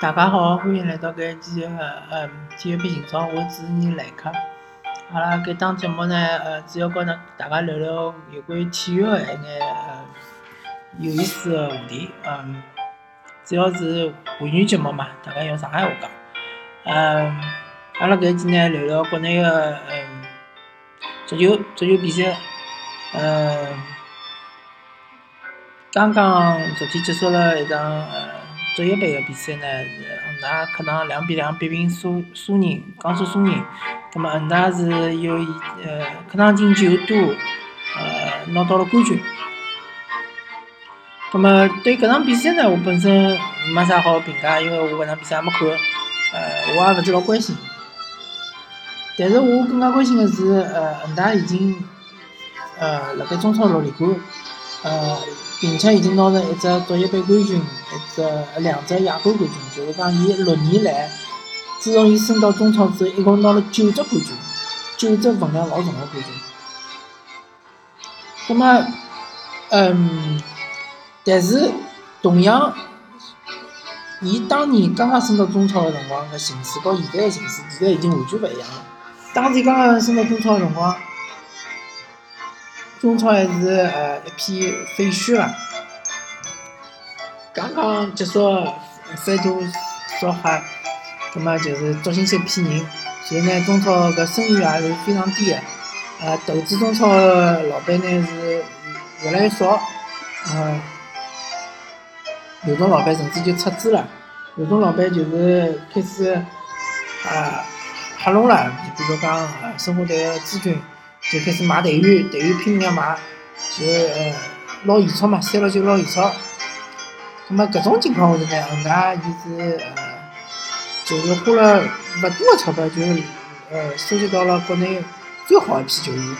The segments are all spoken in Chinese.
大家好，欢迎来到搿一期个呃体育篇情操，我主持人来客。阿拉搿档节目呢，呃，主要跟大家聊聊有关于体育个一眼呃有意思的话题。嗯，主要是会员节目嘛，大家用上海话讲。嗯，阿拉搿一期呢，聊聊国内个嗯足球足球比赛。嗯，刚刚昨天结束了一场呃。职业杯个比赛呢，是恒大客场两比两逼平苏苏宁，江苏苏宁。葛末恒大是有呃客场进球多，呃拿到了冠军。葛末对搿场比赛呢，我本身没啥好评价，因为我搿场比赛还没看，呃我也勿是老关心。但是我更加关心个是，呃恒大已经呃辣盖中超六连冠，呃。并且已经拿着一只足协杯冠军，一只两只亚冠冠军，就是讲伊六年来，自从伊升到中超之后，一共拿了九只冠军，九只分量老重个冠军。那么，嗯，但是同样，伊当年刚刚升到中超个辰光个形势，和现在个形势，现在已经完全勿一样了。当时刚刚升到中超个辰光。中超还是呃一片废墟伐？刚刚结束三度刷黑，葛末就是捉新些批人。现在呢，中超搿声誉也是非常低个，呃，投资中超个老板呢是越来越少，呃，有种老板甚至就撤资了，有种老板就是开始啊黑龙了，比如讲呃申花队个朱军。就开始买队员，队员拼命要买，就呃捞现钞嘛，三六九捞现钞。那么搿种情况下头呢，恒大就是呃，就是花了勿多个钞票，就呃收集到了国内最好一批球员。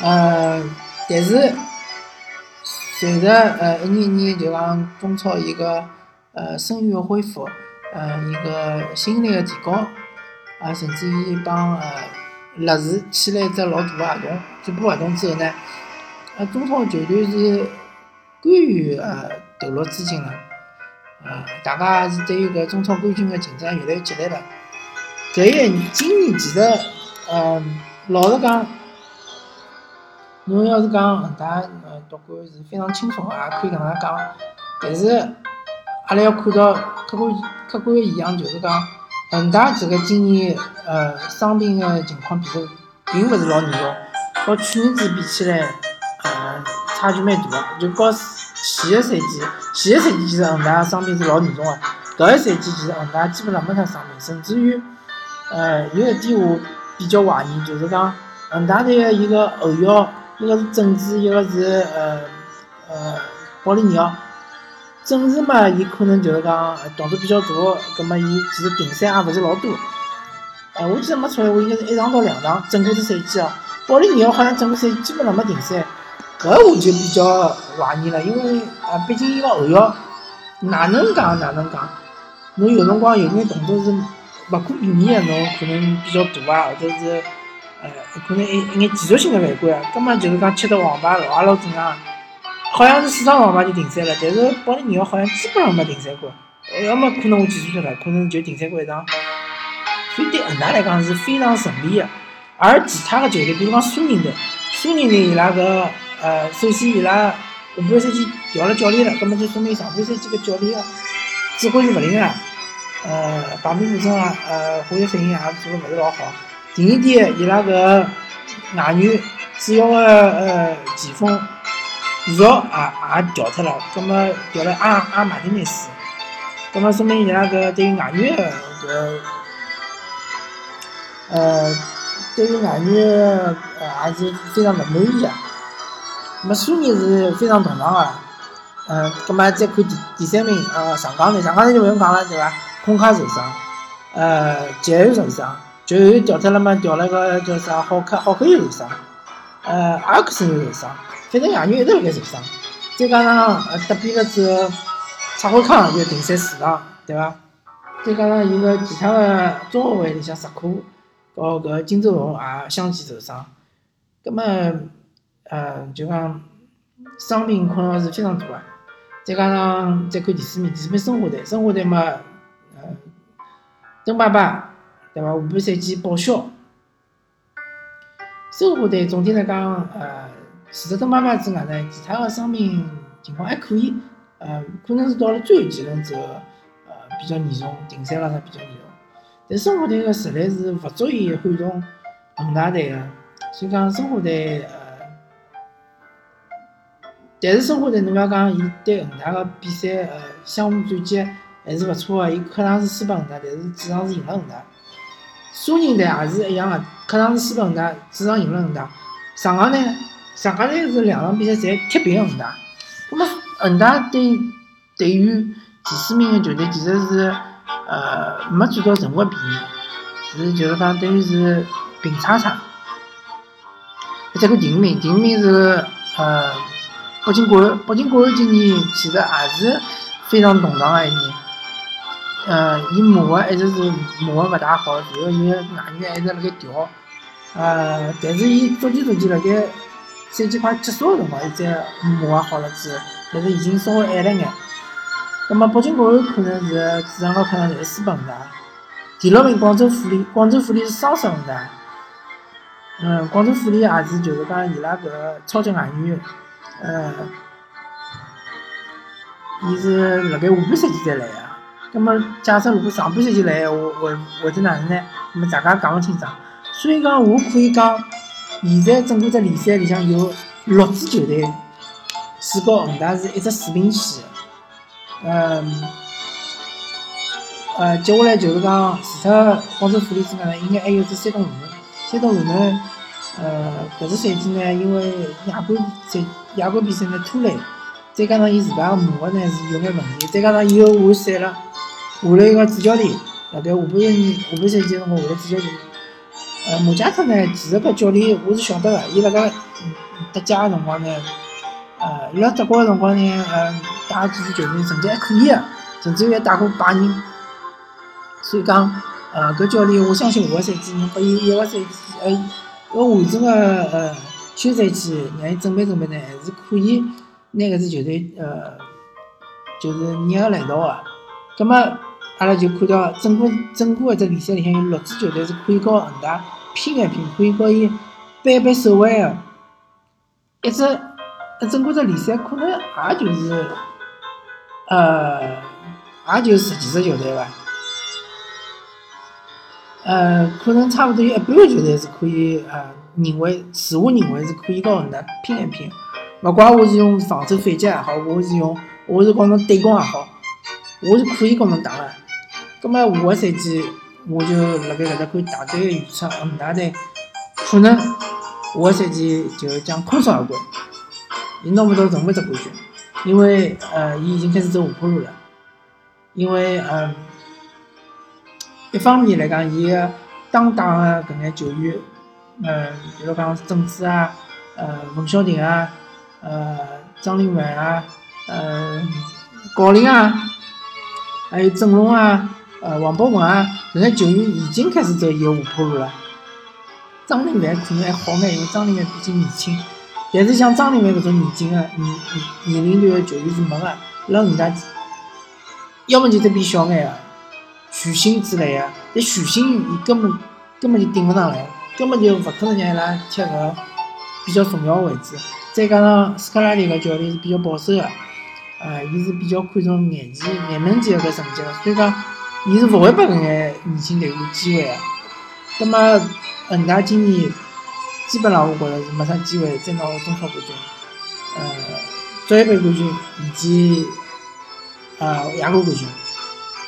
呃，但是随着呃一年年就讲中超一个呃声誉个恢复，呃一个心理个提高，啊甚至于帮呃。乐视签了一只老大个合同，这部合同之后呢，呃，中超球队是甘于呃投入资金了，呃，大家是对于搿中超冠军个竞争越来越激烈了。搿一年今年其实，嗯，老实讲，侬要是讲恒大呃夺冠是非常轻松个，也可以搿能样讲。但是阿拉要看到客观客观现象，就是讲。恒大这个今年呃伤病的情况并并不是老严重，和去年子比起来，呃差距蛮大的。就和前个赛季，前个赛季其实恒大伤病是老严重的，搿个赛季其实恒大基本上没啥伤病，甚至于呃有一点我比较怀疑，就是讲恒大队的一个后腰，一个是郑智，一个是呃呃保利尼奥。正治嘛，伊可能就是讲动作比较大，葛末伊其实停赛也勿是老多。呃，我记得没错闲话，应该是一场到两场，整个只赛季啊。保利尼奥好像整个赛季基本上没停赛，搿我就比较怀疑了，因为啊，毕竟伊个后腰哪能讲哪能讲，侬有辰光有眼动作是勿可避免个，侬可能比较大啊，或者是呃，可能一一眼技术性的犯规啊，根本就是讲吃到黄牌老也老正常。好像是四场黄牌就停赛了，但是保利尼奥好像基本上没停赛过，要么可能我记错了，可能就停赛过一场。所以对恒大来讲是非常顺利的，而其他的球队，比如讲苏宁队，苏宁队伊拉个呃，首先伊拉下半赛季调了教练了，那么就说明上半赛季个教练指挥是勿灵个，呃，旁边补充啊，呃，化学反应也做得勿是老好。第二点，伊拉个外援主要的呃前锋。李奥也也调脱了，葛末调了阿阿马丁内斯，葛末说明伊拉搿对于外援个搿呃，对于外援呃也是非常勿满意个。葛末苏宁是非常动荡个，嗯，葛末再看第第三名呃上港队，上港队就勿用讲了对伐？孔卡受伤，呃，杰安受伤，就又调脱了嘛，调了个叫啥浩克，浩克又受伤，呃，阿克森又受伤。反正外援一直辣盖受伤，再加上呃得病了之后，蔡慧康又停赛四场，对伐？再加上伊个其他个中后卫里向石库和搿金周龙也相继受伤，葛末呃就讲伤病困扰是非常大个。再加上再看第四名，第四名申花队，申花队嘛，呃，邓爸爸，对伐？下半赛季报销。申花队总体来讲，呃，除了邓爸爸之外呢，其他的伤病情况还可以，呃，可能是到了最后几轮之后，呃，比较严重，停赛了啥比较严重。但申花队个实力是勿足以撼动恒大队个，所以讲申花队，呃。但是申花队，侬要讲伊对恒大个比赛，呃，相互战绩还是勿错个。伊客场是输拨恒大，但是主场是赢了恒大。苏宁队也是一样个，客场是输拨恒大，主场赢了恒大。上港呢，上港队是两场比赛侪踢平恒大。那么恒大对对于第四名个球队，其实是呃没占到任何便宜，是就是讲等于是平叉叉。再看第五名，第五名是呃。北京国安，北京国安今年其实也是非常动荡个一年。呃，伊磨合一直是磨合勿大好，然后伊外援一直辣盖调。呃，但是伊逐渐逐渐辣盖赛季快结束个辰光，伊再磨合好了之后，但是已经稍微晚了眼。葛末北京国安可能是主场和客场侪输拨恒大。第六名广州富力，广州富力是双胜恒大。嗯，广州富力也是就是讲伊拉搿个超级外援。呃，伊是辣盖下半赛季才来个，葛末假设如果上半赛季来，我会会得哪能呢？葛末大家讲勿清爽。所以讲，我可以讲，现在整个只联赛里向有六支球队是和恒大是一只水平线。嗯，呃，接下来就是讲，除脱广州富力之外呢，应该还有只山东鲁能。山东鲁能，呃，搿个赛季呢，因为亚冠赛。亚冠比赛呢拖累，再加上伊自家个磨合呢是有眼问题，再加上伊又换赛了，换了一个主教练，辣盖下半年下半赛季辰光换了主教练。呃，马加特呢，其实搿教练我是晓得个，伊辣盖德甲个辰光呢，呃，伊辣德国个辰光呢，呃，带几支球队成绩还可以个，甚至于还带过拜仁。所以讲，呃，搿教练我相信下个赛季能拨伊一个赛季，呃，一个完整个呃。休赛期让伊准备准备呢，还是可以拿搿支球队呃，就是捏个来道个。葛末阿拉就看到整个整个一只联赛里向有六支球队是可以和恒大拼一拼，可以和伊掰掰手腕个。一只呃，整个只联赛可能也就是呃，也就十几只球队伐。呃，可能差不多有一半个球队是可以呃。认为，自我认为是可以和恒大拼一拼，勿怪我是用防守反击也好，我是用我是跟侬对攻也好，我是可以跟侬打个。葛末下个赛季，我就辣盖搿搭看大胆个预测，恒大队可能下个赛季就将空手而归，伊拿勿到任何只冠军，因为呃，伊已经开始走下坡路了。因为嗯，一方面来讲，伊个当打个搿眼球员。呃，比如讲郑智啊，呃，冯潇霆啊，呃，张琳芃啊，呃，郜林啊，还有郑龙啊，呃，王博文啊，搿些球员已经开始走伊个下坡路了。张琳芃可能还好眼，因为张琳芃毕竟年轻。但是像张琳芃搿种年轻个年年龄段个球员是没个，辣人家，要么就再变小眼个，徐新之类的，但徐新伊根本根本就顶勿上来。根本就勿可能让伊拉踢搿个比较重要个位置，再加上斯科拉里个教练是比较保守个，呃，伊是比较看重廿级、廿能级个成绩个，所以讲，伊是勿会拨搿眼年轻队员机会个。葛末恒大今年基本上我觉着是没啥机会再拿中超冠军，呃，足协杯冠军以及呃亚冠冠军，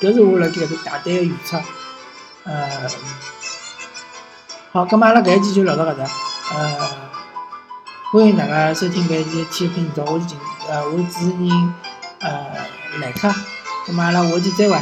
搿是我辣盖搿搭大胆个预测，呃。好，咁阿拉搿一期就聊到搿搭，呃，欢迎大家收听搿一期体育频道，我是静，呃，我是主持人，呃，来客，咁阿拉下期再会。